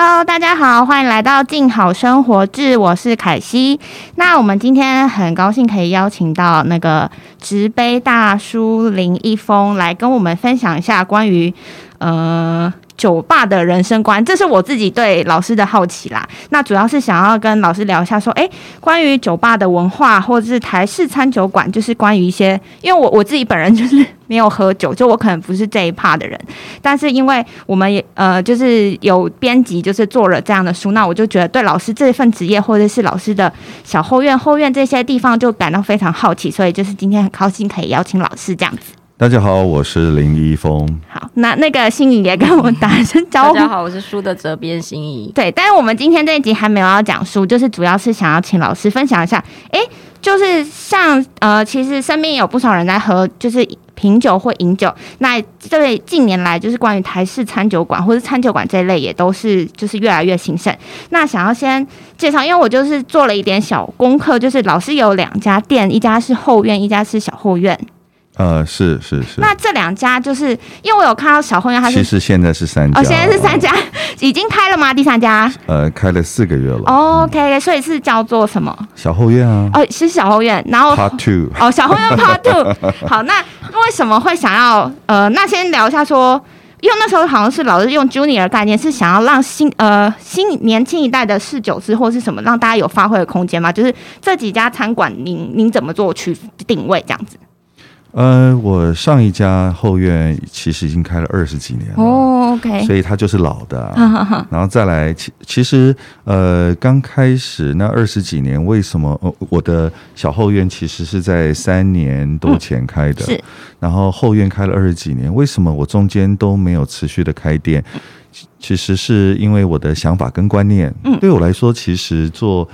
Hello，大家好，欢迎来到静好生活志，我是凯西。那我们今天很高兴可以邀请到那个直杯大叔林一峰来跟我们分享一下关于呃。酒吧的人生观，这是我自己对老师的好奇啦。那主要是想要跟老师聊一下，说，哎，关于酒吧的文化，或者是台式餐酒馆，就是关于一些，因为我我自己本人就是没有喝酒，就我可能不是这一趴的人。但是因为我们也呃，就是有编辑，就是做了这样的书，那我就觉得对老师这份职业，或者是老师的小后院、后院这些地方，就感到非常好奇。所以就是今天很高兴可以邀请老师这样子。大家好，我是林一峰。好，那那个心怡也跟我们打声招呼。大家好，我是书的责编心怡。对，但是我们今天这一集还没有要讲书，就是主要是想要请老师分享一下。哎，就是像呃，其实身边有不少人在喝，就是品酒或饮酒。那这位近年来，就是关于台式餐酒馆或者餐酒馆这一类，也都是就是越来越兴盛。那想要先介绍，因为我就是做了一点小功课，就是老师有两家店，一家是后院，一家是小后院。呃，是是是。那这两家就是因为我有看到小后院，它其实现在是三家，哦，现在是三家，已经开了吗？第三家？呃，开了四个月了。OK，所以是叫做什么？小后院啊。哦，是小后院，然后 Part Two。哦，小后院 Part Two。好，那为什么会想要？呃，那先聊一下说，因为那时候好像是老是用 Junior 概念，是想要让新呃新年轻一代的侍酒师或是什么，让大家有发挥的空间嘛？就是这几家餐馆，您您怎么做去定位这样子？呃，我上一家后院其实已经开了二十几年了，哦，OK，所以它就是老的。然后再来，其其实呃，刚开始那二十几年，为什么我的小后院其实是在三年多前开的？是。然后后院开了二十几年，为什么我中间都没有持续的开店？其实是因为我的想法跟观念，嗯，对我来说，其实做。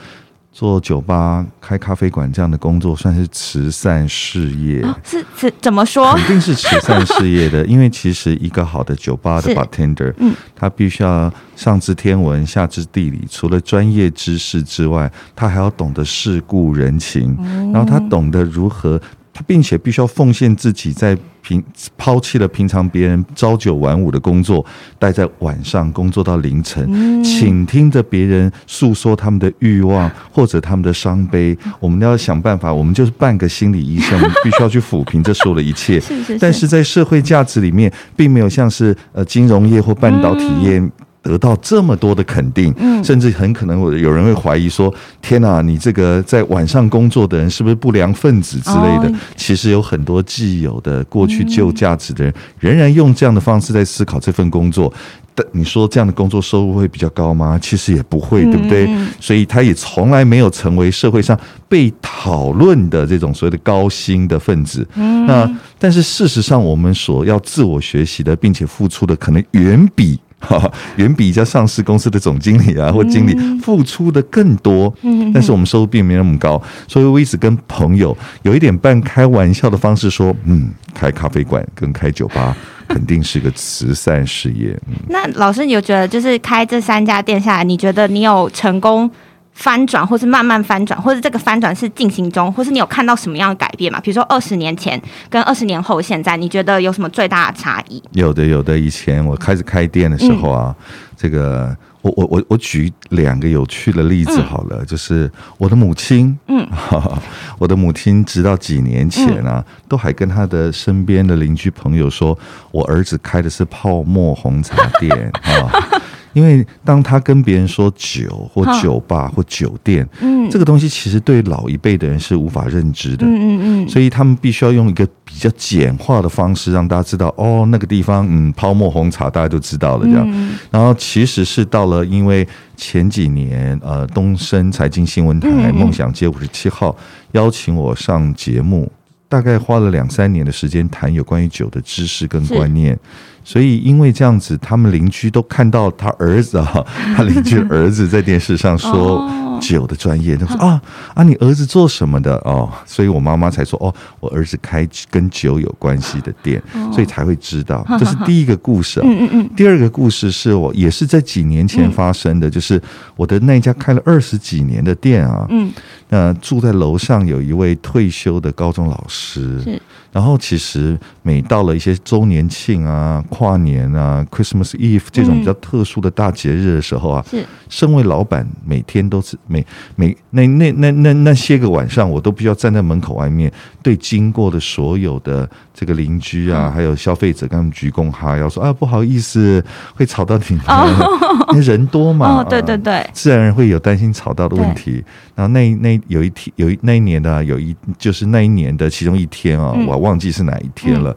做酒吧、开咖啡馆这样的工作算是慈善事业，是慈怎么说？肯定是慈善事业的，因为其实一个好的酒吧的 bartender，嗯，他必须要上知天文下知地理，除了专业知识之外，他还要懂得世故人情，然后他懂得如何。他并且必须要奉献自己，在平抛弃了平常别人朝九晚五的工作，待在晚上工作到凌晨，倾听着别人诉说他们的欲望或者他们的伤悲。我们要想办法，我们就是半个心理医生，我 们必须要去抚平这所有的一切。但是在社会价值里面，并没有像是呃金融业或半导体业。得到这么多的肯定，甚至很可能有有人会怀疑说：“天哪，你这个在晚上工作的人是不是不良分子之类的？”其实有很多既有的过去旧价值的人，仍然用这样的方式在思考这份工作。但你说这样的工作收入会比较高吗？其实也不会，对不对？所以他也从来没有成为社会上被讨论的这种所谓的高薪的分子。那但是事实上，我们所要自我学习的，并且付出的，可能远比。远比一家上市公司的总经理啊或经理付出的更多，嗯，但是我们收入并没那么高，所以我一直跟朋友有一点半开玩笑的方式说，嗯，开咖啡馆跟开酒吧 肯定是个慈善事业。那老师，你有觉得就是开这三家店下来，你觉得你有成功？翻转，或是慢慢翻转，或者这个翻转是进行中，或是你有看到什么样的改变吗？比如说二十年前跟二十年后，现在你觉得有什么最大的差异？有的，有的。以前我开始开店的时候啊，这个我我我我举两个有趣的例子好了，就是我的母亲，嗯，我的母亲直到几年前啊，都还跟她的身边的邻居朋友说，我儿子开的是泡沫红茶店啊。因为当他跟别人说酒或酒吧或酒店，嗯，这个东西其实对老一辈的人是无法认知的，嗯嗯嗯，所以他们必须要用一个比较简化的方式让大家知道，哦，那个地方，嗯，泡沫红茶大家都知道了这样。然后其实是到了，因为前几年，呃，东升财经新闻台《梦想街五十七号》邀请我上节目，大概花了两三年的时间谈有关于酒的知识跟观念。所以，因为这样子，他们邻居都看到他儿子啊，他邻居的儿子在电视上说酒的专业，他说啊啊，你儿子做什么的哦？所以我妈妈才说哦，我儿子开跟酒有关系的店，所以才会知道。这是第一个故事。嗯嗯嗯。第二个故事是我也是在几年前发生的，就是我的那家开了二十几年的店啊，嗯，那住在楼上有一位退休的高中老师，然后其实每到了一些周年庆啊。跨年啊、Christmas Eve 这种比较特殊的大节日的时候啊，是身为老板，每天都是每每那那那那那些个晚上，我都必须要站在门口外面，对经过的所有的这个邻居啊，还有消费者，跟他们鞠躬哈腰，说啊不好意思，会吵到你们，因为人多嘛。哦，对对对，自然会有担心吵到的问题。然后那那有一天有一那一年的有一就是那一年的其中一天啊，我忘记是哪一天了。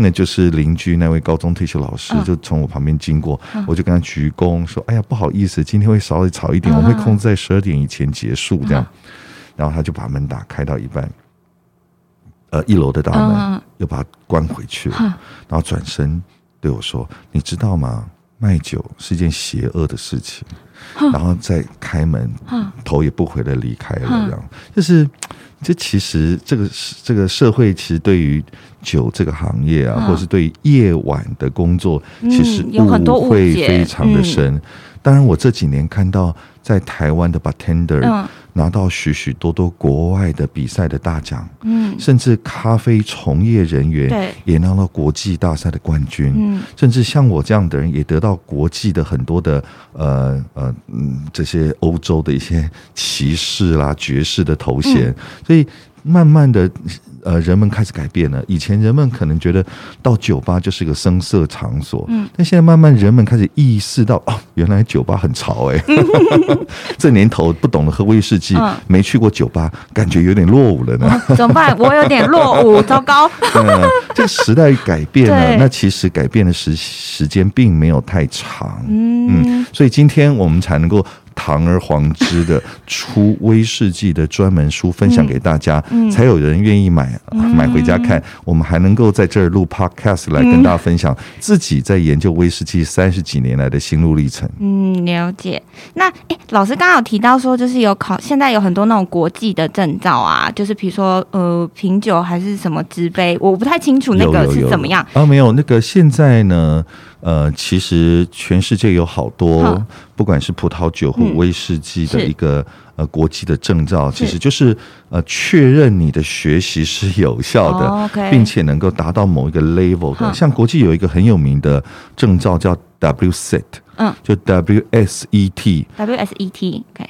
那就是邻居那位高中退休老师就从我旁边经过，我就跟他鞠躬说：“哎呀，不好意思，今天会稍微吵一点，我们会控制在十二点以前结束这样。”然后他就把门打开到一半，呃，一楼的大门又把它关回去了，然后转身对我说：“你知道吗？卖酒是一件邪恶的事情。”然后再开门，头也不回的离开了。这样就是，这其实这个这个社会其实对于酒这个行业啊，或者是对夜晚的工作，其实误会非常的深。当然，我这几年看到在台湾的 bartender。拿到许许多多国外的比赛的大奖，嗯，甚至咖啡从业人员也拿到国际大赛的冠军，嗯，甚至像我这样的人也得到国际的很多的呃呃嗯这些欧洲的一些骑士啦爵士的头衔，所以慢慢的。呃，人们开始改变了。以前人们可能觉得到酒吧就是个声色场所，嗯，但现在慢慢人们开始意识到，哦，原来酒吧很潮哎。这年头不懂得喝威士忌，没去过酒吧，感觉有点落伍了呢。怎么办？我有点落伍，糟糕。嗯这个时代改变了，那其实改变的时时间并没有太长，嗯，所以今天我们才能够。堂而皇之的 出威士忌的专门书分享给大家，才有人愿意买买回家看。我们还能够在这儿录 podcast 来跟大家分享自己在研究威士忌三十几年来的心路历程。嗯，了解。那哎，老师刚刚有提到说，就是有考，现在有很多那种国际的证照啊，就是比如说呃品酒还是什么纸杯，我不太清楚那个是怎么样啊？没有，那个现在呢？呃，其实全世界有好多，不管是葡萄酒或威士忌的一个呃国际的证照，其实就是呃确认你的学习是有效的，并且能够达到某一个 level 的。像国际有一个很有名的证照叫 WSET。嗯，就 WSET，WSET，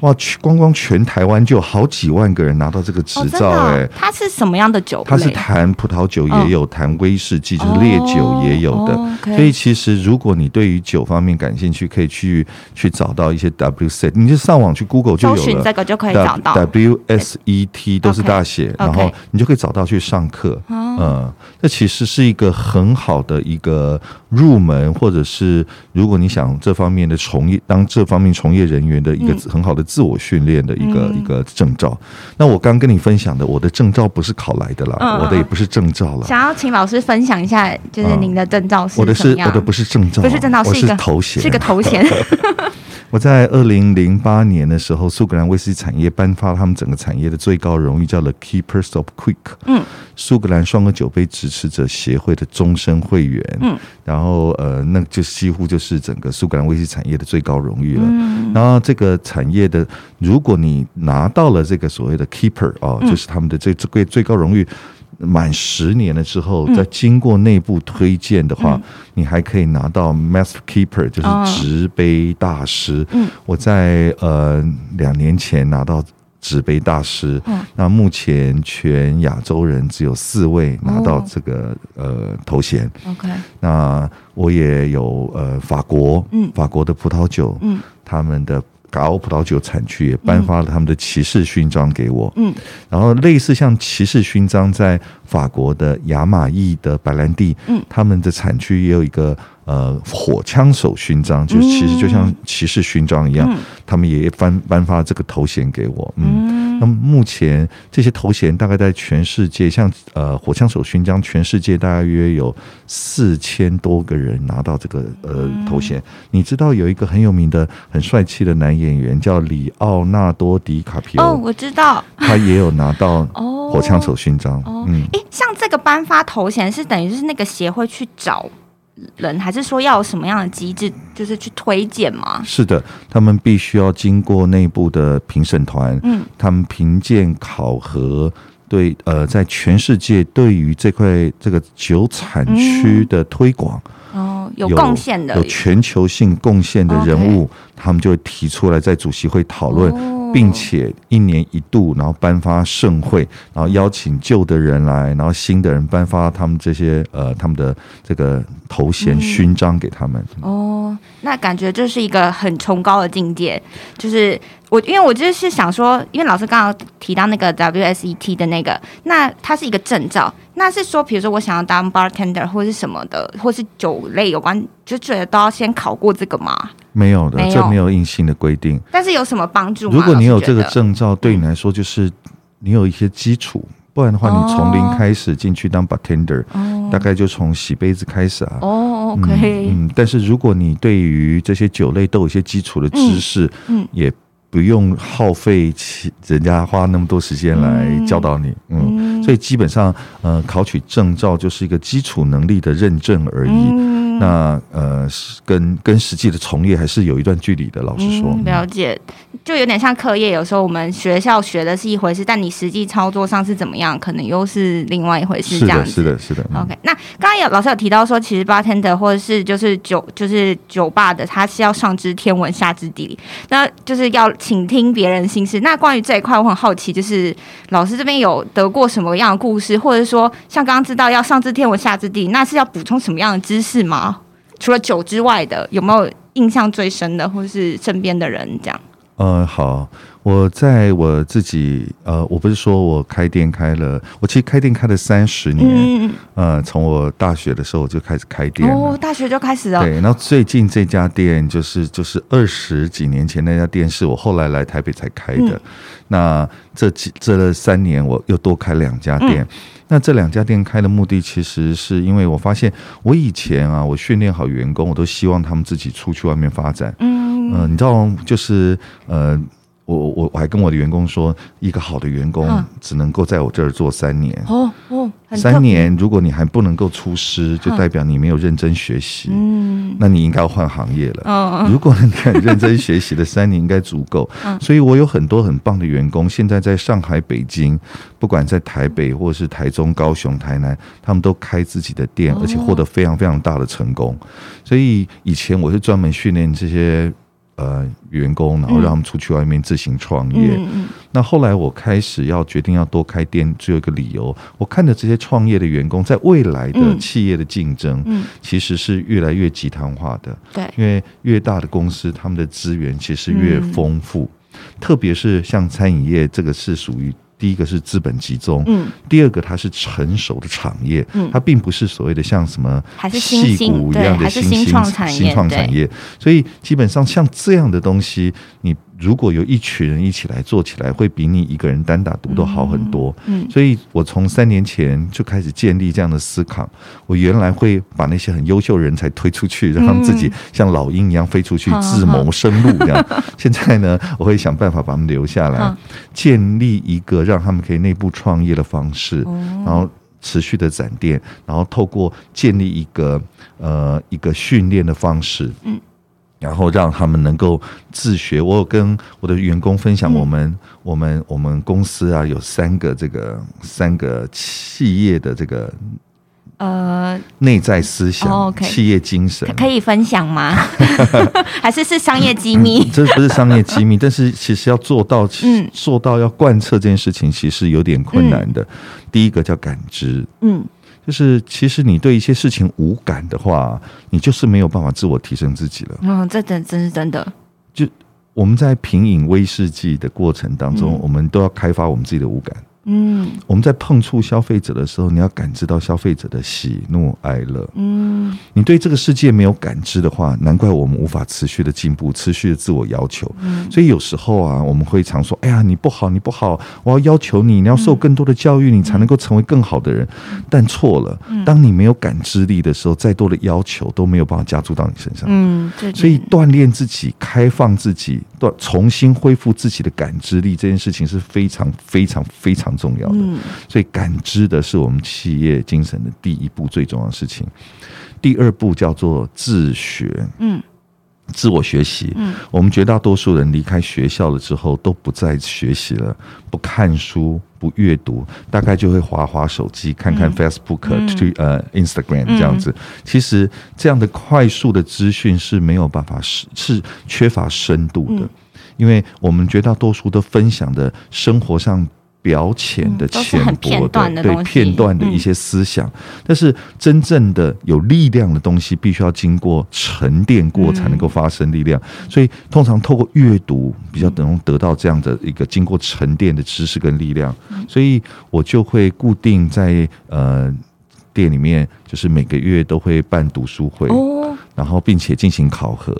哇，光光全台湾就有好几万个人拿到这个执照，哎，它是什么样的酒？它是谈葡萄酒也有，谈威士忌就是烈酒也有的。所以其实如果你对于酒方面感兴趣，可以去去找到一些 WSET，你就上网去 Google 就有了，这个就可以找到。WSET 都是大写，然后你就可以找到去上课。嗯，这其实是一个很好的一个入门，或者是如果你想这。方面的从业当这方面从业人员的一个很好的自我训练的一个一个证照。那我刚跟你分享的，我的证照不是考来的啦，我的也不是证照了。想要请老师分享一下，就是您的证照是我的是我的不是证照，不是证照，是一个头衔，是个头衔。我在二零零八年的时候，苏格兰威士忌产业颁发他们整个产业的最高荣誉，叫 The Keepers of Quick。嗯，苏格兰双个酒杯支持者协会的终身会员。嗯，然后呃，那就几乎就是整个苏格兰威士忌产业的最高荣誉了。嗯，然后这个产业的，如果你拿到了这个所谓的 Keeper 哦，就是他们的最最最高荣誉。满十年了之后，再经过内部推荐的话，你还可以拿到 Master Keeper，就是执杯大师。嗯，我在呃两年前拿到执杯大师。嗯，那目前全亚洲人只有四位拿到这个呃头衔。OK，那我也有呃法国，嗯，法国的葡萄酒，嗯，他们的。高葡萄酒产区也颁发了他们的骑士勋章给我，嗯，然后类似像骑士勋章在法国的雅马邑的白兰地，嗯，他们的产区也有一个。呃，火枪手勋章就其实就像骑士勋章一样，他们也颁颁发这个头衔给我。嗯，那么目前这些头衔大概在全世界，像呃火枪手勋章，全世界大约有四千多个人拿到这个呃头衔。你知道有一个很有名的、很帅气的男演员叫里奥纳多·迪卡皮哦，我知道，他也有拿到火枪手勋章。嗯，哎，像这个颁发头衔是等于是那个协会去找。人还是说要有什么样的机制，就是去推荐吗？是的，他们必须要经过内部的评审团，嗯，他们评鉴考核，对，呃，在全世界对于这块这个酒产区的推广，哦，有贡献的有全球性贡献的人物，他们就会提出来在主席会讨论。并且一年一度，然后颁发盛会，然后邀请旧的人来，然后新的人颁发他们这些呃他们的这个头衔勋章给他们。哦，那感觉就是一个很崇高的境界。就是我，因为我就是想说，因为老师刚刚提到那个 WSET 的那个，那它是一个证照，那是说，比如说我想要当 bartender 或是什么的，或是酒类有关，就觉得都要先考过这个吗？没有的，这没有硬性的规定。但是有什么帮助吗？如果你有这个证照，对你来说就是你有一些基础。不然的话，你从零开始进去当 bartender，大概就从洗杯子开始啊。哦，OK。嗯，但是如果你对于这些酒类都有一些基础的知识，嗯，也不用耗费人家花那么多时间来教导你。嗯，所以基本上，呃，考取证照就是一个基础能力的认证而已。那呃，跟跟实际的从业还是有一段距离的。老实说，了解，就有点像课业。有时候我们学校学的是一回事，但你实际操作上是怎么样，可能又是另外一回事。这样子，是的，是的。OK，那刚刚有老师有提到说，其实 bartender 或者是就是酒就是酒吧的，他是要上知天文下知地理，那就是要倾听别人心事。那关于这一块，我很好奇，就是老师这边有得过什么样的故事，或者说像刚刚知道要上知天文下知地理，那是要补充什么样的知识吗？除了酒之外的，有没有印象最深的，或是身边的人这样？嗯，好，我在我自己，呃，我不是说我开店开了，我其实开店开了三十年，嗯。呃，从我大学的时候我就开始开店，哦，大学就开始了，对，然后最近这家店就是就是二十几年前那家店是我后来来台北才开的，那这几这三年我又多开两家店。那这两家店开的目的，其实是因为我发现，我以前啊，我训练好员工，我都希望他们自己出去外面发展。嗯，呃，你知道，就是呃。我我我还跟我的员工说，一个好的员工只能够在我这儿做三年。哦哦，三年，如果你还不能够出师，就代表你没有认真学习。嗯，那你应该要换行业了。嗯如果你很认真学习的三年应该足够。嗯，所以我有很多很棒的员工，现在在上海、北京，不管在台北或者是台中、高雄、台南，他们都开自己的店，而且获得非常非常大的成功。所以以前我是专门训练这些。呃，员工，然后让他们出去外面自行创业。那后来我开始要决定要多开店，只有一个理由，我看着这些创业的员工，在未来的企业的竞争，其实是越来越集团化的。对，因为越大的公司，他们的资源其实越丰富，特别是像餐饮业，这个是属于。第一个是资本集中，嗯，第二个它是成熟的产业，嗯，它并不是所谓的像什么细股一样的新兴新创产业，所以基本上像这样的东西，你。如果有一群人一起来做起来，会比你一个人单打独斗好很多。嗯，所以我从三年前就开始建立这样的思考。我原来会把那些很优秀人才推出去，让他们自己像老鹰一样飞出去自谋生路这样。现在呢，我会想办法把他们留下来，建立一个让他们可以内部创业的方式，然后持续的展店，然后透过建立一个呃一个训练的方式。嗯。然后让他们能够自学。我有跟我的员工分享，我们我们我们公司啊有三个这个三个企业的这个呃内在思想、企业精神，可以分享吗？还是是商业机密？这不是商业机密，但是其实要做到，嗯，做到要贯彻这件事情，其实有点困难的。第一个叫感知，嗯。就是其实你对一些事情无感的话，你就是没有办法自我提升自己了。嗯，这真真是真的。就我们在品饮威士忌的过程当中，我们都要开发我们自己的五感。嗯，我们在碰触消费者的时候，你要感知到消费者的喜怒哀乐。嗯，你对这个世界没有感知的话，难怪我们无法持续的进步，持续的自我要求。嗯，所以有时候啊，我们会常说：“哎呀，你不好，你不好，我要要求你，你要受更多的教育，你才能够成为更好的人。”但错了，当你没有感知力的时候，再多的要求都没有办法加注到你身上。嗯，所以锻炼自己，开放自己，锻重新恢复自己的感知力，这件事情是非常非常非常。重要的，所以感知的是我们企业精神的第一步最重要的事情。第二步叫做自学，嗯，自我学习。嗯，我们绝大多数人离开学校了之后都不再学习了，不看书，不阅读，大概就会划划手机，看看 Facebook、去呃 Instagram 这样子。其实这样的快速的资讯是没有办法是是缺乏深度的，因为我们绝大多数都分享的生活上。表浅的、浅薄的，对片段的一些思想，但是真正的有力量的东西，必须要经过沉淀过，才能够发生力量。所以，通常透过阅读，比较能得到这样的一个经过沉淀的知识跟力量。所以我就会固定在呃店里面，就是每个月都会办读书会，然后并且进行考核，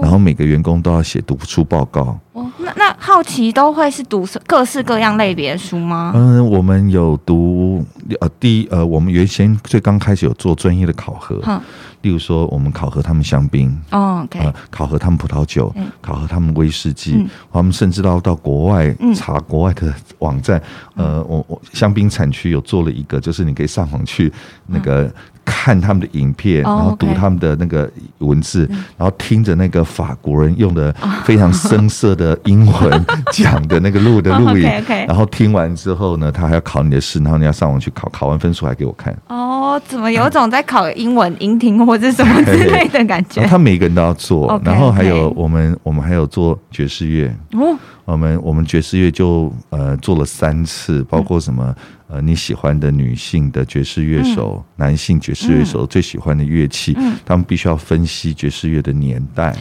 然后每个员工都要写读书报告。那那好奇都会是读各式各样类别的书吗？嗯，我们有读呃，第一呃，我们原先最刚开始有做专业的考核，例如说我们考核他们香槟，哦，呃，考核他们葡萄酒，考核他们威士忌，我们甚至到到国外查国外的网站，呃，我我香槟产区有做了一个，就是你可以上网去那个。看他们的影片，然后读他们的那个文字，然后听着那个法国人用的非常生涩的英文 讲的那个录的录影，然后听完之后呢，他还要考你的试，然后你要上网去考，考完分数还给我看。哦，怎么有种在考英文音听或者什么之类的感觉？他每个人都要做，然后还有我们，我们还有做爵士乐。哦，我们我们爵士乐就呃做了三次，包括什么？呃，你喜欢的女性的爵士乐手，男性爵士乐手最喜欢的乐器，他们必须要分析爵士乐的年代。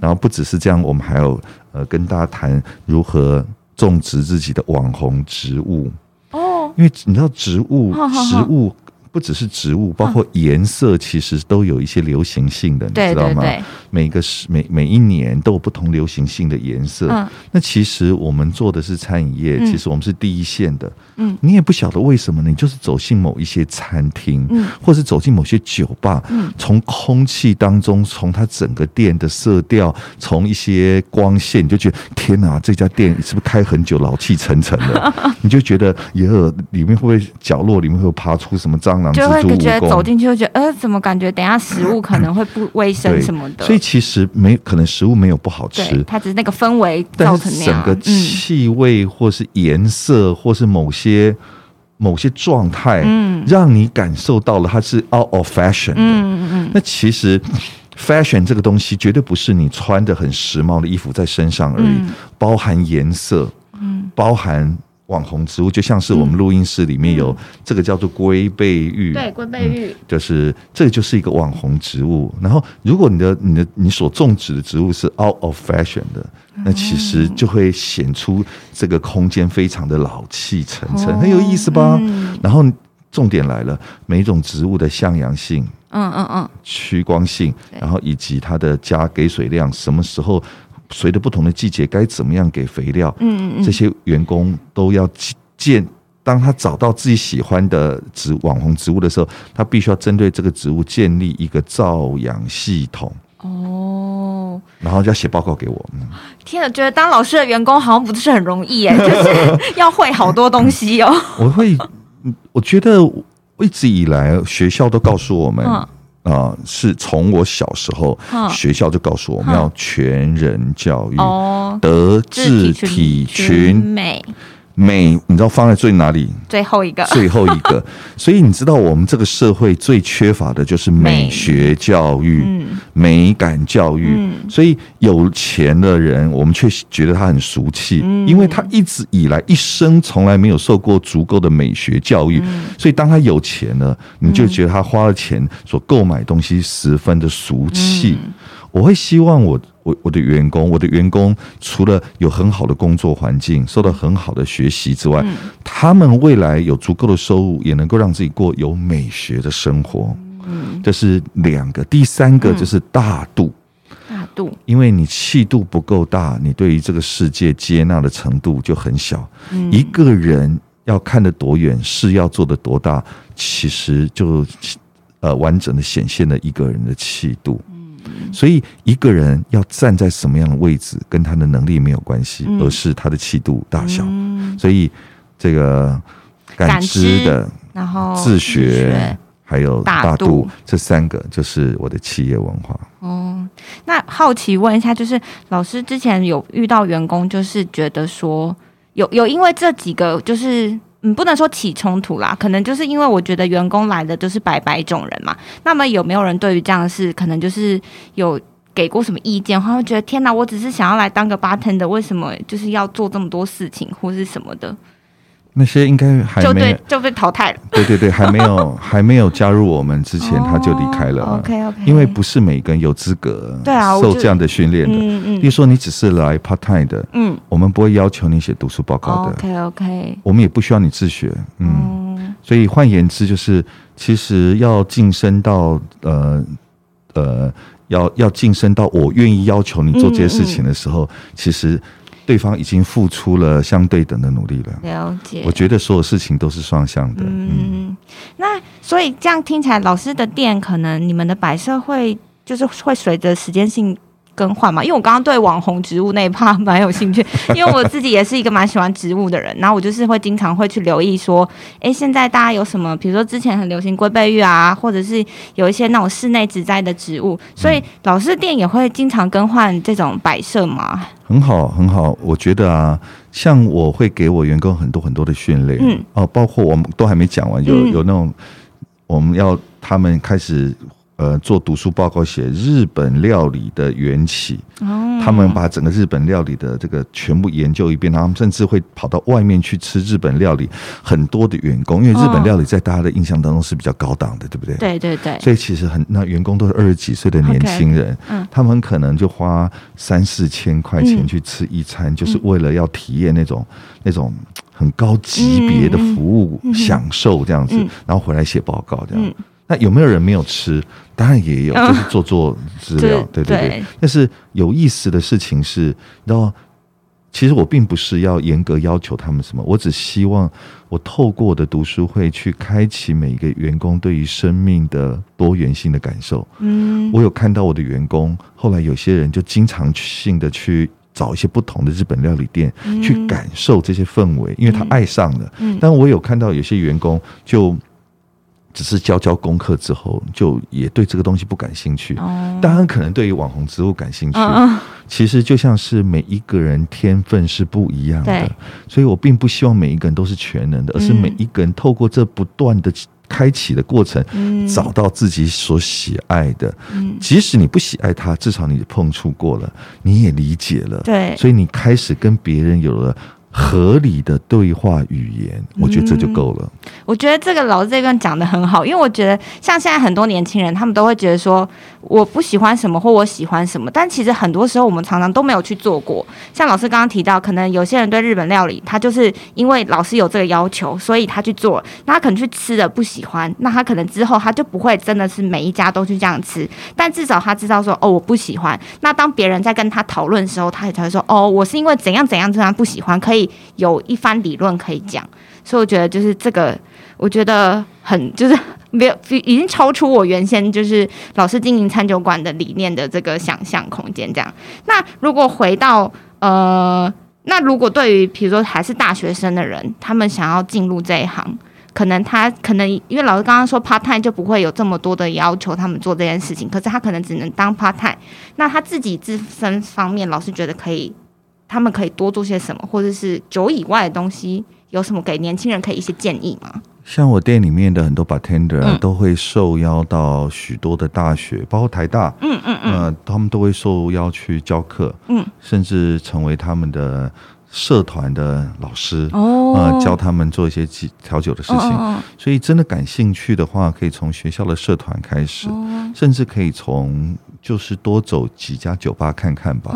然后不只是这样，我们还有呃跟大家谈如何种植自己的网红植物。哦，因为你知道植物，植物。不只是植物，包括颜色，其实都有一些流行性的，你知道吗？每个是每每一年都有不同流行性的颜色。那其实我们做的是餐饮业，其实我们是第一线的。嗯，你也不晓得为什么，你就是走进某一些餐厅，嗯，或是走进某些酒吧，嗯，从空气当中，从它整个店的色调，从一些光线，你就觉得天哪，这家店是不是开很久，老气沉沉的？你就觉得也有里面会不会角落里面会爬出什么脏？就会觉得走进去就觉得，呃，怎么感觉等下食物可能会不卫生什么的？所以其实没可能食物没有不好吃，它只是那个氛围造成那样。整个气味或是颜色或是某些某些状态，嗯，让你感受到了它是 out of fashion 的。嗯嗯那其实 fashion 这个东西绝对不是你穿的很时髦的衣服在身上而已，包含颜色，嗯，包含。网红植物就像是我们录音室里面有这个叫做龟背玉，对，龟背玉就是这个就是一个网红植物。然后，如果你的你的你所种植的植物是 out of fashion 的，那其实就会显出这个空间非常的老气沉沉，很有意思吧？然后重点来了，每一种植物的向阳性，嗯嗯嗯，趋光性，然后以及它的加给水量，什么时候？随着不同的季节，该怎么样给肥料？嗯嗯这些员工都要建。当他找到自己喜欢的植网红植物的时候，他必须要针对这个植物建立一个照养系统。哦，然后就要写报告给我。天啊，觉得当老师的员工好像不是很容易耶，就是要会好多东西哦。我会，我觉得一直以来学校都告诉我们。啊，是从我小时候，学校就告诉我们要全人教育，德智体群美。美，你知道放在最哪里？最后一个，最后一个。所以你知道，我们这个社会最缺乏的就是美学教育、美感教育。所以有钱的人，我们却觉得他很俗气，因为他一直以来一生从来没有受过足够的美学教育。所以当他有钱了，你就觉得他花了钱所购买东西十分的俗气。我会希望我。我我的员工，我的员工除了有很好的工作环境，受到很好的学习之外，他们未来有足够的收入，也能够让自己过有美学的生活。嗯，这是两个。第三个就是大度，大度，因为你气度不够大，你对于这个世界接纳的程度就很小。一个人要看得多远，事要做得多大，其实就呃完整的显现了一个人的气度。所以一个人要站在什么样的位置，跟他的能力没有关系，而是他的气度大小。所以这个感知的，然后自学，还有大度，这三个就是我的企业文化。哦，那好奇问一下，就是老师之前有遇到员工，就是觉得说有有因为这几个就是嗯不能说起冲突啦，可能就是因为我觉得员工来的都是白白种人嘛。那么有没有人对于这样的事，可能就是有给过什么意见，或者觉得天哪，我只是想要来当个 bartender，为什么就是要做这么多事情或是什么的？那些应该还就没对就被淘汰了。对对对，还没有 还没有加入我们之前，他就离开了。OK OK，因为不是每个人有资格对啊受这样的训练的。嗯嗯比如说，你只是来 part time 的，嗯我们不会要求你写读书报告的，，OK OK，我们也不需要你自学。嗯，嗯所以换言之，就是其实要晋升到呃呃，要要晋升到我愿意要求你做这些事情的时候，其实对方已经付出了相对等的努力了。了解我。觉得所有事情都是双向的。嗯，嗯，那所以这样听起来，老师的店可能你们的摆设会就是会随着时间性更换嘛？因为我刚刚对网红植物那一趴蛮有兴趣，因为我自己也是一个蛮喜欢植物的人，然后我就是会经常会去留意说，诶，现在大家有什么？比如说之前很流行龟背玉啊，或者是有一些那种室内植栽的植物，所以老师店也会经常更换这种摆设嘛？很好，很好。我觉得啊，像我会给我员工很多很多的训练，嗯哦，包括我们都还没讲完，有嗯有那种我们要他们开始。呃，做读书报告，写日本料理的缘起，哦，他们把整个日本料理的这个全部研究一遍，然后甚至会跑到外面去吃日本料理。很多的员工，因为日本料理在大家的印象当中是比较高档的，对不对？对对对，所以其实很那员工都是二十几岁的年轻人他们可能就花三四千块钱去吃一餐，就是为了要体验那种那种很高级别的服务、享受这样子嗯，然后回来写报告这样。嗯那有没有人没有吃？当然也有，嗯就是做做资料，对对对对对。但是有意思的事情是，你知道，其实我并不是要严格要求他们什么，我只希望我透过我的读书会去开启每一个员工对于生命的多元性的感受。嗯，我有看到我的员工，后来有些人就经常性的去找一些不同的日本料理店，嗯去感受这些氛围，因为他爱上了。嗯但我有看到有些员工就只是教教功课之后，就也对这个东西不感兴趣。哦，当然，可能对于网红植物感兴趣。其实就像是每一个人天分是不一样的，所以我并不希望每一个人都是全能的，而是嗯每一个人透过这不断的开启的过程，嗯。找到自己所喜爱的。嗯。即使你不喜爱它，至少你碰触过了，你也理解了，对，所以你开始跟别人有了合理的对话语言，我觉得这就够了。我觉得这个老师这段讲的很好，因为我觉得像现在很多年轻人，他们都会觉得说我不喜欢什么或我喜欢什么，但其实很多时候我们常常都没有去做过。像老师刚刚提到，可能有些人对日本料理，他就是因为老师有这个要求，所以他去做，那他可能去吃了不喜欢，那他可能之后他就不会真的是每一家都去这样吃，但至少他知道说哦我不喜欢。那当别人在跟他讨论的时候，他也才会说哦我是因为怎样怎样怎样不喜欢，可以有一番理论可以讲。所以我觉得就是这个，我觉得很就是 没有已经超出我原先就是老师经营餐酒馆的理念的这个想象空间。这样，那如果回到呃，那如果对于比如说还是大学生的人，他们想要进入这一行。可能他可能因为老师刚刚说 part time 就不会有这么多的要求他们做这件事情，可是他可能只能当 part time。那他自己自身方面，老师觉得可以，他们可以多做些什么，或者是酒以外的东西，有什么给年轻人可以一些建议吗？像我店里面的很多 bartender 啊嗯。都会受邀到许多的大学，包括台大，嗯嗯嗯。呃，他们都会受邀去教课，嗯，甚至成为他们的社团的老师，哦。呃，教他们做一些技调酒的事情。嗯所以真的感兴趣的话，可以从学校的社团开始，嗯甚至可以从就是多走几家酒吧看看吧，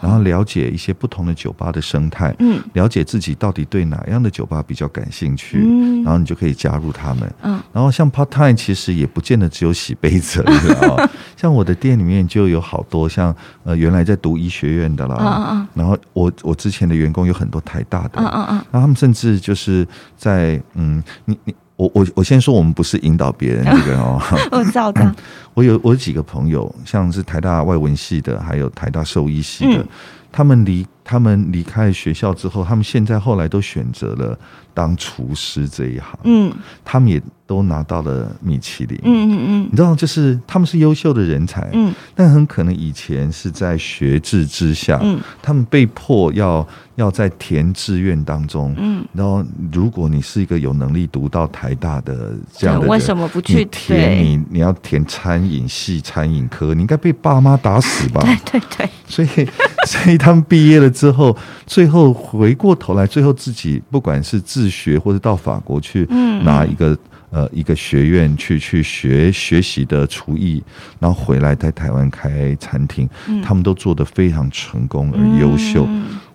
然后了解一些不同的酒吧的生态，嗯。了解自己到底对哪样的酒吧比较感兴趣，嗯。然后你就可以加入他们。嗯。然后像 part time 其实也不见得只有洗杯子而已啦啊，像我的店里面就有好多像呃原来在读医学院的啦，嗯嗯嗯。然后我我之前的员工有很多台大的，嗯嗯嗯。那他们甚至就是在嗯，你你我我我先说，我们不是引导别人 这个哦。我知道的，我有我有几个朋友，像是台大外文系的，还有台大兽医系的，嗯他们离他们离开学校之后，他们现在后来都选择了当厨师这一行。嗯，他们也都拿到了米其林。嗯嗯嗯，你知道，就是他们是优秀的人才。嗯，但很可能以前是在学制之下，嗯，他们被迫要。要在填志愿当中，嗯，然后如果你是一个有能力读到台大的这样的人，为什么不去填？你你要填餐饮系、餐饮科，你应该被爸妈打死吧？对对对。所以，所以他们毕业了之后，最后回过头来，最后自己不管是自学或者到法国去拿一个。呃，一个学院去去学学习的厨艺，然后回来在台湾开餐厅，他们都做得非常成功而优秀。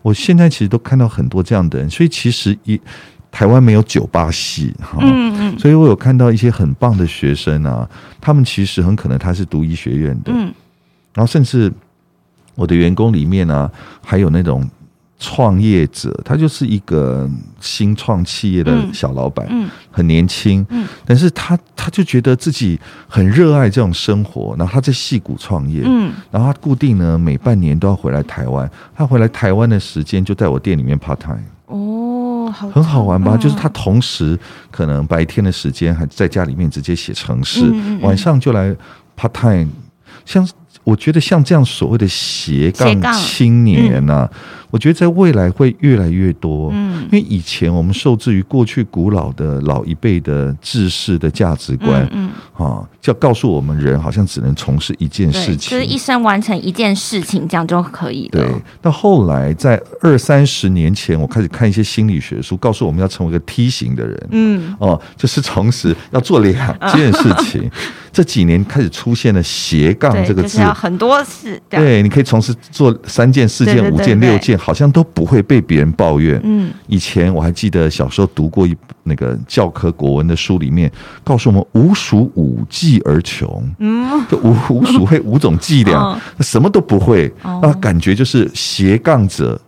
我现在其实都看到很多这样的人，所以其实一台湾没有酒吧系哈，所以我有看到一些很棒的学生啊，他们其实很可能他是读医学院的，然后甚至我的员工里面呢，还有那种。创业者，他就是一个新创企业的小老板，嗯，很年轻，嗯，但是他他就觉得自己很热爱这种生活，然后他在戏谷创业，嗯，然后他固定呢每半年都要回来台湾，他回来台湾的时间就在我店里面 part time，哦，好，很好玩吧？就是他同时可能白天的时间还在家里面直接写程式，晚上就来 part time，像我觉得像这样所谓的斜杠青年呢。我觉得在未来会越来越多，嗯，因为以前我们受制于过去古老的老一辈的制式的价值观，嗯，啊，就告诉我们人好像只能从事一件事情，就是一生完成一件事情，这样就可以了。对，那后来在二三十年前，我开始看一些心理学书，告诉我们要成为一个梯形的人，嗯，哦，就是同时要做两件事情。这几年开始出现了斜杠这个字，很多事，对，你可以从事做三件、四件、五件、六件。好像都不会被别人抱怨。嗯，以前我还记得小时候读过一那个教科国文的书，里面告诉我们“无鼠五技而穷”。嗯，就无无鼠会五种伎俩，什么都不会，那感觉就是斜杠者。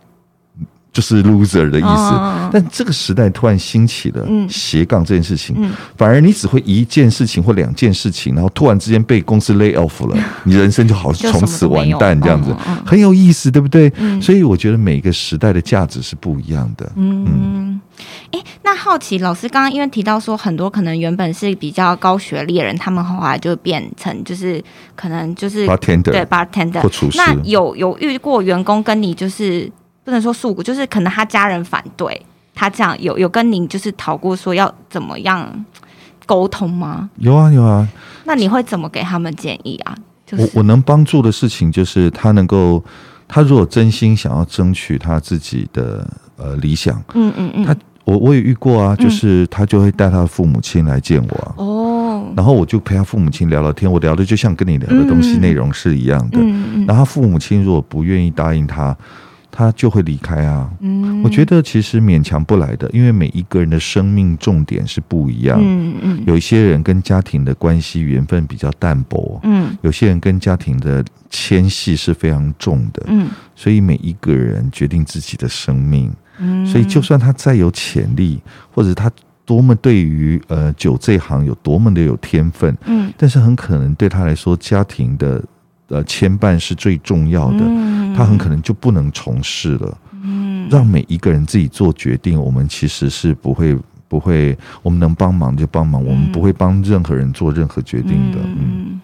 就是 loser 的意思，但这个时代突然兴起了斜杠这件事情，反而你只会一件事情或两件事情，然后突然之间被公司 lay off 了，你人生就好从此完蛋这样子，很有意思，对不对？所以我觉得每个时代的价值是不一样的。嗯，哎，那好奇老师刚刚因为提到说很多可能原本是比较高学历的人，他们后来就变成就是可能就是 bartender 对 bartender 或厨师，那有有遇过员工跟你就是。不能说诉苦，就是可能他家人反对他这样，有有跟您就是讨过说要怎么样沟通吗？有啊有啊。那你会怎么给他们建议啊？我我能帮助的事情就是他能够，他如果真心想要争取他自己的呃理想，嗯嗯嗯，他我我也遇过啊，就是他就会带他的父母亲来见我哦，然后我就陪他父母亲聊聊天，我聊的就像跟你聊的东西内容是一样的，嗯嗯，然后他父母亲如果不愿意答应他。他就会离开啊！嗯，我觉得其实勉强不来的，因为每一个人的生命重点是不一样。嗯嗯，有一些人跟家庭的关系缘分比较淡薄，嗯，有些人跟家庭的牵系是非常重的，嗯，所以每一个人决定自己的生命，嗯，所以就算他再有潜力，或者他多么对于呃酒这行有多么的有天分，嗯，但是很可能对他来说，家庭的。呃，牵绊是最重要的，他很可能就不能从事了。嗯，让每一个人自己做决定，我们其实是不会不会，我们能帮忙就帮忙，我们不会帮任何人做任何决定的。嗯。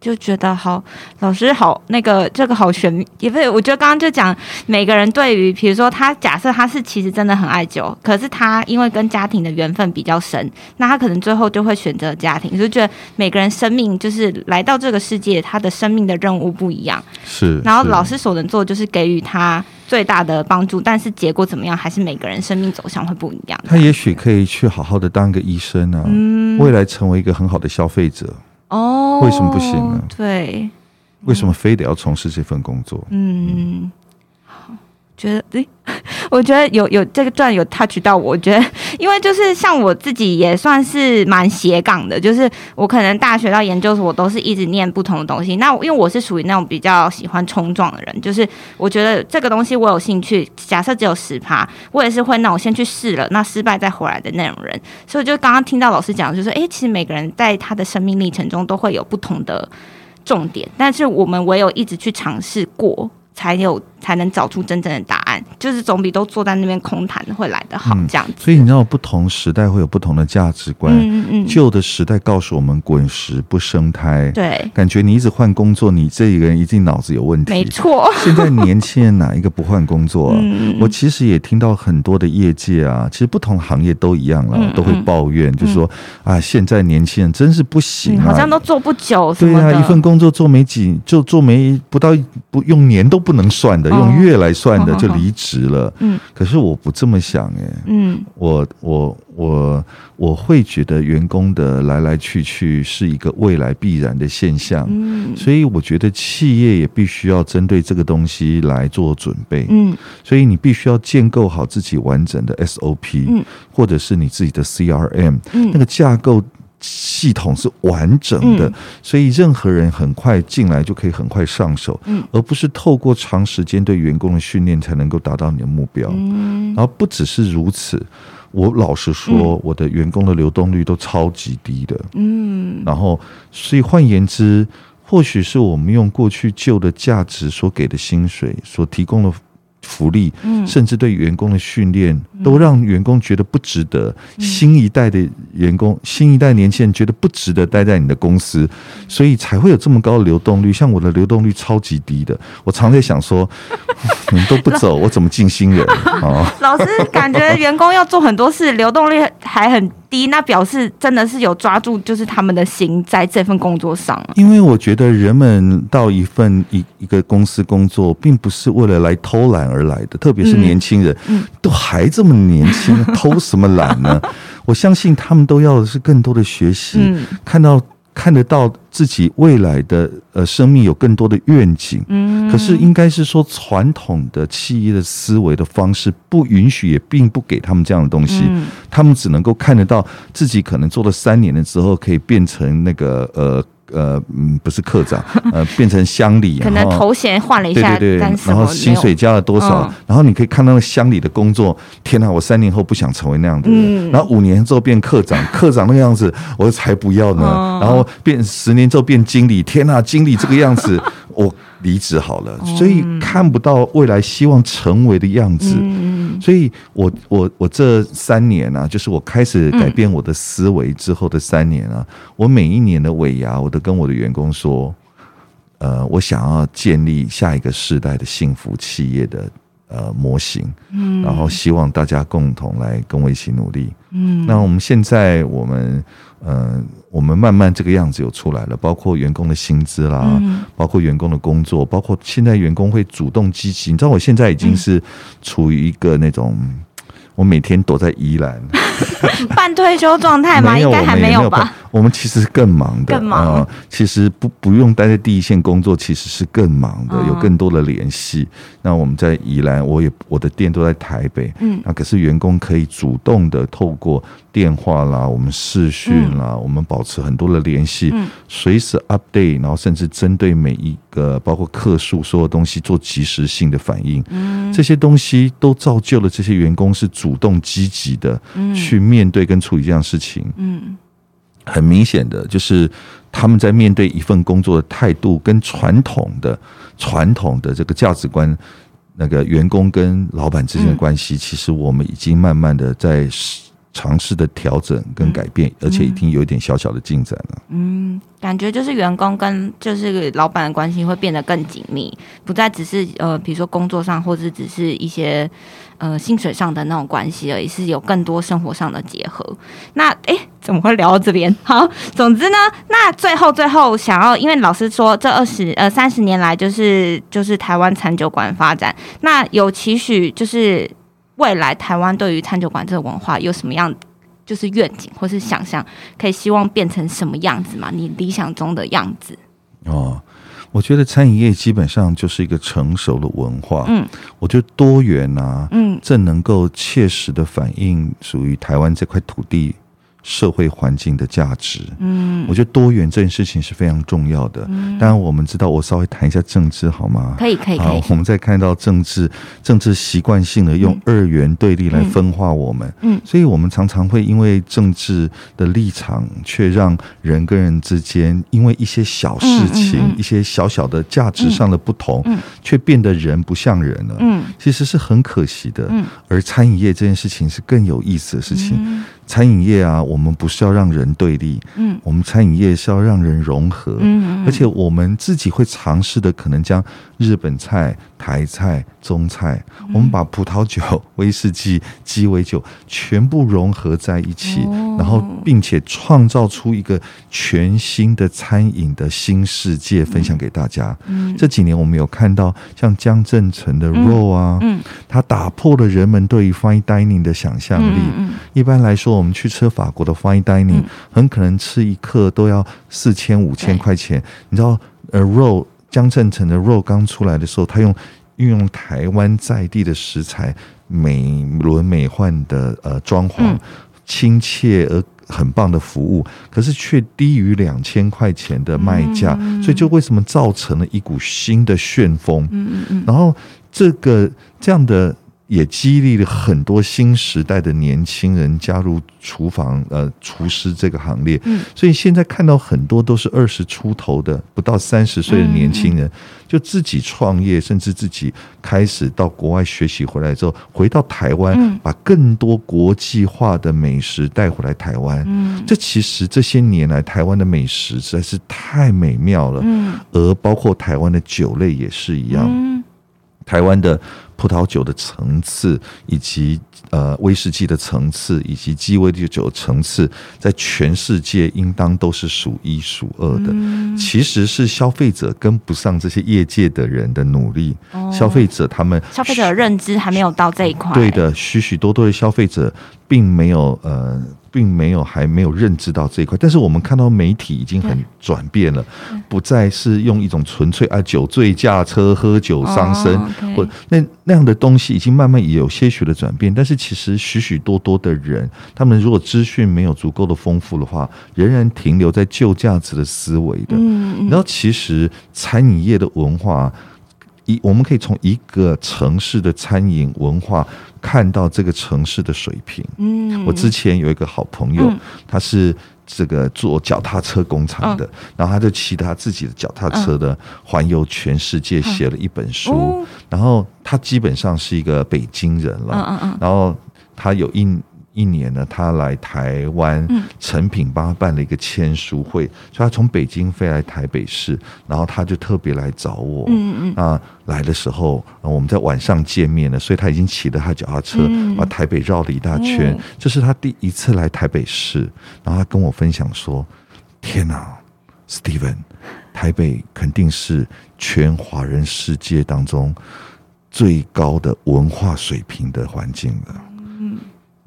就觉得好，老师好，那个这个好悬，也不是。我觉得刚刚就讲每个人对于，比如说他假设他是其实真的很爱酒，可是他因为跟家庭的缘分比较深，那他可能最后就会选择家庭。就觉得每个人生命就是来到这个世界，他的生命的任务不一样。是。然后老师所能做就是给予他最大的帮助，但是结果怎么样，还是每个人生命走向会不一样。他也许可以去好好的当一个医生啊，未来成为一个很好的消费者。哦，为什么不行呢？对，为什么非得要从事这份工作？嗯。觉得诶，我觉得有有这个段有 touch 到我，觉得因为就是像我自己也算是蛮斜杠的，就是我可能大学到研究所，我都是一直念不同的东西。那因为我是属于那种比较喜欢冲撞的人，就是我觉得这个东西我有兴趣，假设只有十趴，我也是会那我先去试了，那失败再回来的那种人。所以就刚刚听到老师讲，就是诶，其实每个人在他的生命历程中都会有不同的重点，但是我们唯有一直去尝试过。才有才能找出真正的答案。案，就是总比都坐在那边空谈会来得好，这样子。所以你知道，不同时代会有不同的价值观。嗯嗯旧的时代告诉我们“滚石不生胎”，对，感觉你一直换工作，你这一个人一定脑子有问题。没错。现在年轻人哪一个不换工作？嗯我其实也听到很多的业界啊，其实不同行业都一样了，都会抱怨，就是说啊，现在年轻人真是不行啊，好像都做不久。对啊，一份工作做没几，就做没不到不用年都不能算的，用月来算的就离职了。嗯，可是我不这么想哎。嗯，我我我我会觉得员工的来来去去是一个未来必然的现象。嗯，所以我觉得企业也必须要针对这个东西来做准备。嗯，所以你必须要建构好自己完整的 SOP，嗯，或者是你自己的 CRM，嗯，那个架构。系统是完整的，所以任何人很快进来就可以很快上手，而不是透过长时间对员工的训练才能够达到你的目标。然后不只是如此，我老实说，我的员工的流动率都超级低的。嗯，然后所以换言之，或许是我们用过去旧的价值所给的薪水所提供的。福利，甚至对员工的训练，都让员工觉得不值得。新一代的员工，新一代年轻人觉得不值得待在你的公司，所以才会有这么高的流动率。像我的流动率超级低的，我常在想说，你们都不走，我怎么进新人啊？老师感觉员工要做很多事，流动率还很。第一，那表示真的是有抓住，就是他们的心在这份工作上。因为我觉得人们到一份一一个公司工作，并不是为了来偷懒而来的，特别是年轻人，都还这么年轻，偷什么懒呢？我相信他们都要的是更多的学习，看到。看得到自己未来的呃生命有更多的愿景，嗯，可是应该是说传统的企业的思维的方式不允许，也并不给他们这样的东西，他们只能够看得到自己可能做了三年了之后可以变成那个呃。呃，嗯，不是科长，呃，变成乡里，可能头衔换了一下，对对对，然后薪水加了多少，然后你可以看到那乡里的工作，天哪，我三年后不想成为那样的人，然后五年之后变科长，科长那个样子，我才不要呢，然后变十年之后变经理，天哪，经理这个样子，我。离职好了，所以看不到未来希望成为的样子。所以，我我我这三年啊，就是我开始改变我的思维之后的三年啊，我每一年的尾牙，我都跟我的员工说，呃，我想要建立下一个世代的幸福企业的呃模型，嗯，然后希望大家共同来跟我一起努力。嗯，那我们现在我们。嗯，我们慢慢这个样子有出来了，包括员工的薪资啦，包括员工的工作，包括现在员工会主动积极。你知道，我现在已经是处于一个那种。我每天躲在宜兰，半退休状态吗？应该还没有吧。我们其实更忙的，更忙。其实不不用待在第一线工作，其实是更忙的，有更多的联系。那我们在宜兰，我也我的店都在台北，嗯，那可是员工可以主动的透过电话啦，我们视讯啦，我们保持很多的联系，随时 update，然后甚至针对每一个包括客数所有东西做及时性的反应，嗯，这些东西都造就了这些员工是主动积极的去面对跟处理这样事情，嗯。很明显的，就是他们在面对一份工作的态度，跟传统的传统的这个价值观，那个员工跟老板之间的关系，其实我们已经慢慢的在。尝试的调整跟改变，而且已经有一点小小的进展了。嗯，感觉就是员工跟就是老板的关系会变得更紧密，不再只是呃，比如说工作上，或者只是一些呃薪水上的那种关系而已，是有更多生活上的结合。那哎，怎么会聊到这边？好，总之呢，那最后最后想要，因为老师说这二十呃三十年来，就是就是台湾餐酒馆发展，那有期许就是。未来台湾对于餐酒馆这个文化有什么样就是愿景或是想象，可以希望变成什么样子嘛？你理想中的样子？哦，我觉得餐饮业基本上就是一个成熟的文化。嗯，我觉得多元啊，嗯，这能够切实的反映属于台湾这块土地社会环境的价值。嗯，我觉得多元这件事情是非常重要的。嗯，当然我们知道，我稍微谈一下政治好吗？可以，可以，好。我们再看到政治，政治习惯性的用二元对立来分化我们。嗯，所以我们常常会因为政治的立场，却让人跟人之间因为一些小事情、一些小小的价值上的不同，却变得人不像人了。嗯，其实是很可惜的。嗯，而餐饮业这件事情是更有意思的事情。餐饮业啊，我们不是要让人对立，嗯，我们餐饮业是要让人融合，嗯嗯，而且我们自己会尝试的，可能将日本菜、台菜、中菜，我们把葡萄酒、威士忌、鸡尾酒全部融合在一起，然后并且创造出一个全新的餐饮的新世界，分享给大家。嗯，这几年我们有看到像江镇成的肉啊，嗯，它打破了人们对于 fine dining 的想象力。嗯，一般来说。我们去吃法国的 fine dining，很可能吃一克都要四千五千块钱。你知道，呃，肉江镇成的肉刚出来的时候，他用运用台湾在地的食材，美轮美奂的呃装潢，亲切而很棒的服务，可是却低于两千块钱的卖价，所以就为什么造成了一股新的旋风？嗯嗯嗯。然后这个这样的。也激励了很多新时代的年轻人加入厨房，呃，厨师这个行列。嗯，所以现在看到很多都是二十出头的，不到三十岁的年轻人，就自己创业，甚至自己开始到国外学习回来之后，回到台湾，把更多国际化的美食带回来台湾。嗯，这其实这些年来台湾的美食实在是太美妙了。嗯，而包括台湾的酒类也是一样。嗯，台湾的。葡萄酒的层次，以及呃威士忌的层次，以及鸡尾酒的层次，在全世界应当都是数一数二的。其实是消费者跟不上这些业界的人的努力，消费者他们消费者的认知还没有到这一块。对的，许许多多的消费者并没有呃。并没有还没有认知到这一块，但是我们看到媒体已经很转变了，不再是用一种纯粹啊酒醉驾车、喝酒伤身或那那样的东西，已经慢慢有些许的转变。但是其实许许多多的人，他们如果资讯没有足够的丰富的话，仍然停留在旧价值的思维的。然后其实餐饮业的文化。一，我们可以从一个城市的餐饮文化看到这个城市的水平。嗯，我之前有一个好朋友，他是这个做脚踏车工厂的，然后他就骑他自己的脚踏车的环游全世界，写了一本书。然后他基本上是一个北京人了。嗯嗯嗯。然后他有一。一年呢，他来台湾，成品帮他办了一个签书会，所以他从北京飞来台北市，然后他就特别来找我。嗯嗯啊，来的时候我们在晚上见面了，所以他已经骑着他脚踏车把台北绕了一大圈。这是他第一次来台北市，然后他跟我分享说：“天哪，Steven，台北肯定是全华人世界当中最高的文化水平的环境了。”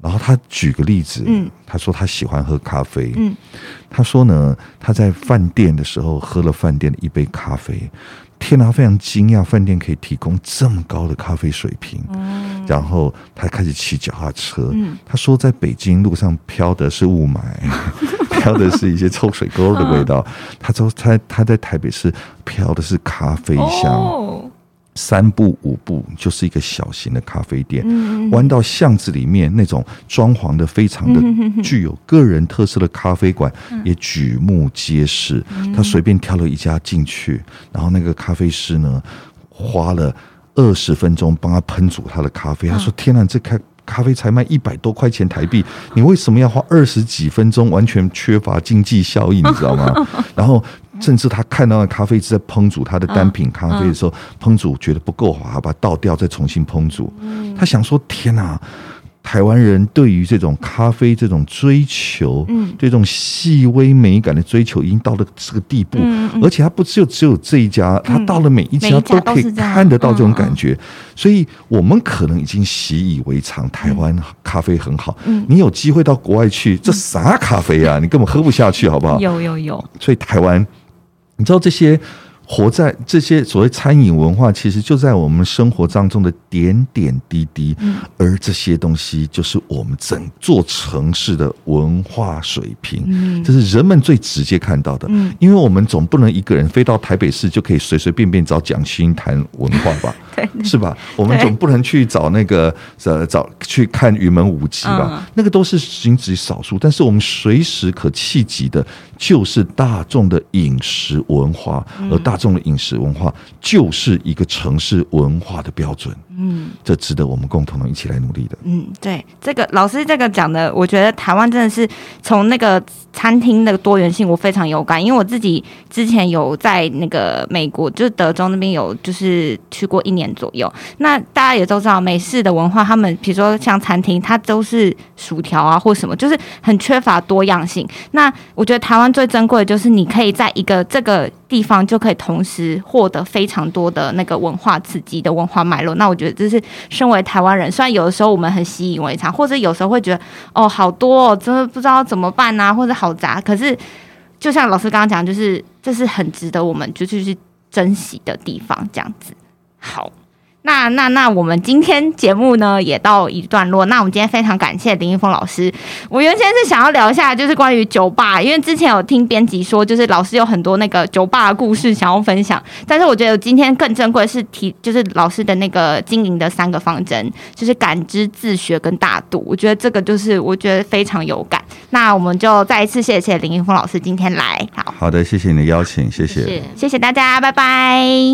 然后他举个例子，他说他喜欢喝咖啡。他说呢，他在饭店的时候喝了饭店的一杯咖啡，天哪，非常惊讶，饭店可以提供这么高的咖啡水平。然后他开始骑脚踏车。他说，在北京路上飘的是雾霾，飘的是一些臭水沟的味道。他说他他在台北市飘的是咖啡香。三步五步就是一个小型的咖啡店，弯到巷子里面那种装潢的非常的具有个人特色的咖啡馆也举目皆是。他随便挑了一家进去，然后那个咖啡师呢花了二十分钟帮他烹煮他的咖啡。他说：“天哪，这咖咖啡才卖一百多块钱台币，你为什么要花二十几分钟？完全缺乏经济效益，你知道吗？” 然后。甚至他看到那咖啡是在烹煮他的单品咖啡的时候，烹煮觉得不够好，把它倒掉，再重新烹煮。他想说：“天哪！台湾人对于这种咖啡这种追求，嗯，这种细微美感的追求，已经到了这个地步。而且他不只有只有这一家，他到了每一家都可以看得到这种感觉。所以我们可能已经习以为常，台湾咖啡很好。你有机会到国外去，这啥咖啡啊？你根本喝不下去，好不好？有有有。所以台湾。你知道这些活在这些所谓餐饮文化，其实就在我们生活当中的点点滴滴，而这些东西就是我们整座城市的文化水平，这是人们最直接看到的。因为我们总不能一个人飞到台北市就可以随随便便找蒋勋谈文化吧？对，是吧？我们总不能去找那个呃找去看云门舞集吧？那个都是仅止少数，但是我们随时可企及的，就是大众的饮食文化，而大众的饮食文化就是一个城市文化的标准。嗯，这值得我们共同的一起来努力的。嗯，对，这个老师这个讲的，我觉得台湾真的是从那个餐厅的多元性，我非常有感，因为我自己之前有在那个美国，就是德州那边有就是去过一年左右。那大家也都知道，美式的文化，他们比如说像餐厅，它都是薯条啊或什么，就是很缺乏多样性。那我觉得台湾最珍贵的就是你可以在一个这个。地方就可以同时获得非常多的那个文化刺激的文化脉络，那我觉得这是身为台湾人，虽然有的时候我们很习以为常，或者有时候会觉得哦好多，哦，真的不知道怎么办啊，或者好杂，可是就像老师刚刚讲，就是这是很值得我们就是去珍惜的地方，这样子好。那那那，我们今天节目呢也到一段落。那我们今天非常感谢林一峰老师。我原先是想要聊一下，就是关于酒吧，因为之前有听编辑说，就是老师有很多那个酒吧的故事想要分享。但是我觉得今天更珍贵是提，就是老师的那个经营的三个方针，就是感知、自学跟大度。我觉得这个就是我觉得非常有感。那我们就再一次谢谢林一峰老师今天来。好好的，谢谢你的邀请，谢谢，谢谢大家，拜拜。